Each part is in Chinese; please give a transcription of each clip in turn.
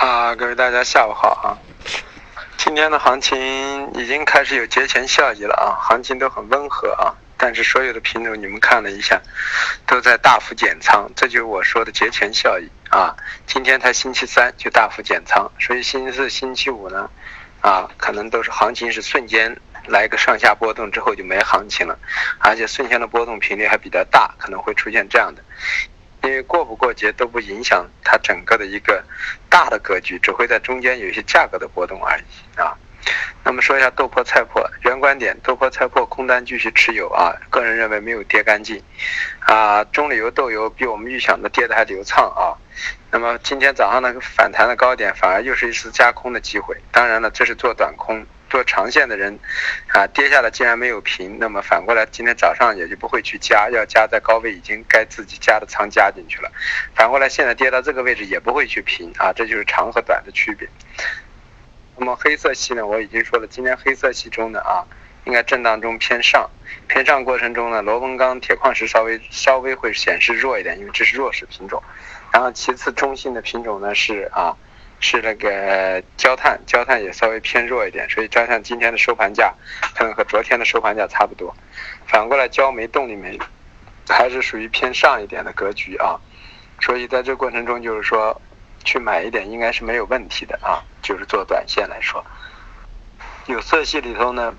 啊，各位大家下午好啊！今天的行情已经开始有节前效益了啊，行情都很温和啊，但是所有的品种你们看了一下，都在大幅减仓，这就是我说的节前效益啊。今天才星期三就大幅减仓，所以星期四、星期五呢，啊，可能都是行情是瞬间来个上下波动之后就没行情了，而且瞬间的波动频率还比较大，可能会出现这样的。因为过不过节都不影响它整个的一个大的格局，只会在中间有一些价格的波动而已啊。那么说一下豆粕菜粕原观点，豆粕菜粕空单继续持有啊，个人认为没有跌干净啊。中榈油豆油比我们预想的跌的还流畅啊。那么今天早上那个反弹的高点反而又是一次加空的机会，当然了，这是做短空。做长线的人，啊，跌下来竟然没有平，那么反过来今天早上也就不会去加，要加在高位已经该自己加的仓加进去了，反过来现在跌到这个位置也不会去平啊，这就是长和短的区别。那么黑色系呢，我已经说了，今天黑色系中的啊，应该震荡中偏上，偏上过程中呢，螺纹钢、铁矿石稍微稍微会显示弱一点，因为这是弱势品种。然后其次中性的品种呢是啊。是那个焦炭，焦炭也稍微偏弱一点，所以焦炭今天的收盘价可能和昨天的收盘价差不多。反过来，焦煤、动力煤还是属于偏上一点的格局啊。所以在这过程中，就是说去买一点应该是没有问题的啊。就是做短线来说，有色系里头呢，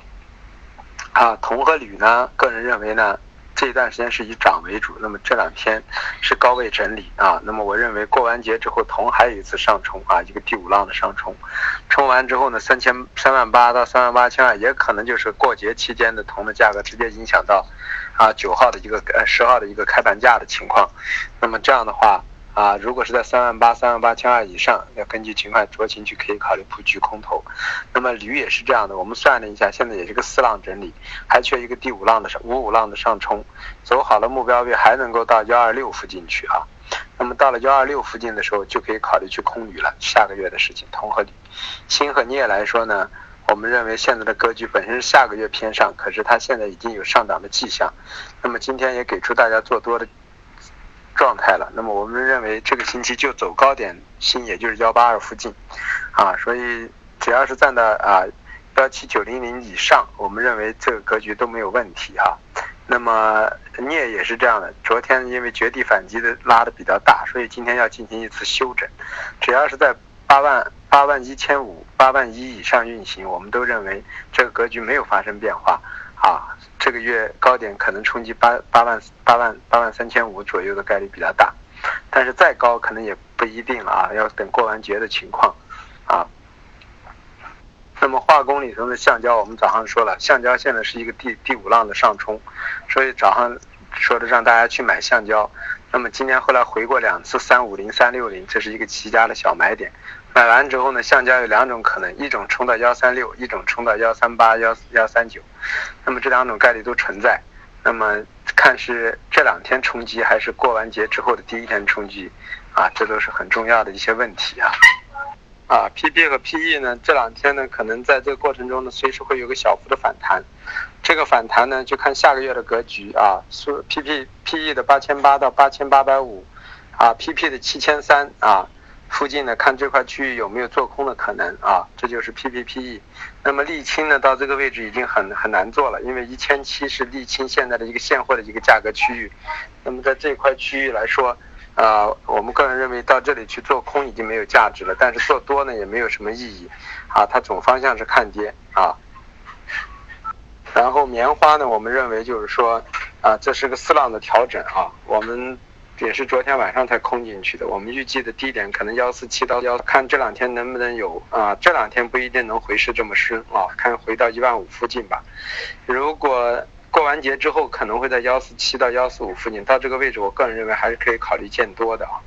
啊，铜和铝呢，个人认为呢。这一段时间是以涨为主，那么这两天是高位整理啊。那么我认为过完节之后，铜还有一次上冲啊，一个第五浪的上冲。冲完之后呢，三千三万八到三万八千二，也可能就是过节期间的铜的价格直接影响到啊九号的一个呃十号的一个开盘价的情况。那么这样的话。啊，如果是在三万八、三万八千二以上，要根据情况酌情去可以考虑布局空头。那么铝也是这样的，我们算了一下，现在也是个四浪整理，还缺一个第五浪的上五五浪的上冲，走好了目标位还能够到幺二六附近去啊。那么到了幺二六附近的时候，就可以考虑去空铝了。下个月的事情，铜和铝、锌和镍来说呢，我们认为现在的格局本身是下个月偏上，可是它现在已经有上涨的迹象。那么今天也给出大家做多的。状态了，那么我们认为这个星期就走高点新，也就是幺八二附近，啊，所以只要是站到啊幺七九零零以上，我们认为这个格局都没有问题哈。那么镍也是这样的，昨天因为绝地反击的拉的比较大，所以今天要进行一次休整。只要是在八万八万一千五、八万一以上运行，我们都认为这个格局没有发生变化。啊，这个月高点可能冲击八八万八万八万三千五左右的概率比较大，但是再高可能也不一定了啊，要等过完节的情况啊。那么化工里头的橡胶，我们早上说了，橡胶现在是一个第第五浪的上冲，所以早上说的让大家去买橡胶。那么今天后来回过两次三五零三六零，这是一个极佳的小买点。买完之后呢，橡胶有两种可能，一种冲到幺三六，一种冲到幺三八幺幺三九。那么这两种概率都存在。那么看是这两天冲击，还是过完节之后的第一天冲击，啊，这都是很重要的一些问题啊。啊，PP 和 PE 呢，这两天呢，可能在这个过程中呢，随时会有个小幅的反弹。这个反弹呢，就看下个月的格局啊。说 PP PE 的八千八到八千八百五，啊，PP 的七千三啊，附近呢，看这块区域有没有做空的可能啊。这就是 PP PE。那么沥青呢，到这个位置已经很很难做了，因为一千七是沥青现在的一个现货的一个价格区域。那么在这块区域来说，啊，我们个人认为到这里去做空已经没有价值了，但是做多呢也没有什么意义。啊，它总方向是看跌啊。然后棉花呢，我们认为就是说，啊，这是个四浪的调整啊，我们也是昨天晚上才空进去的。我们预计的低点可能幺四七到幺，看这两天能不能有啊，这两天不一定能回市这么深啊，看回到一万五附近吧。如果过完节之后可能会在幺四七到幺四五附近，到这个位置，我个人认为还是可以考虑见多的啊。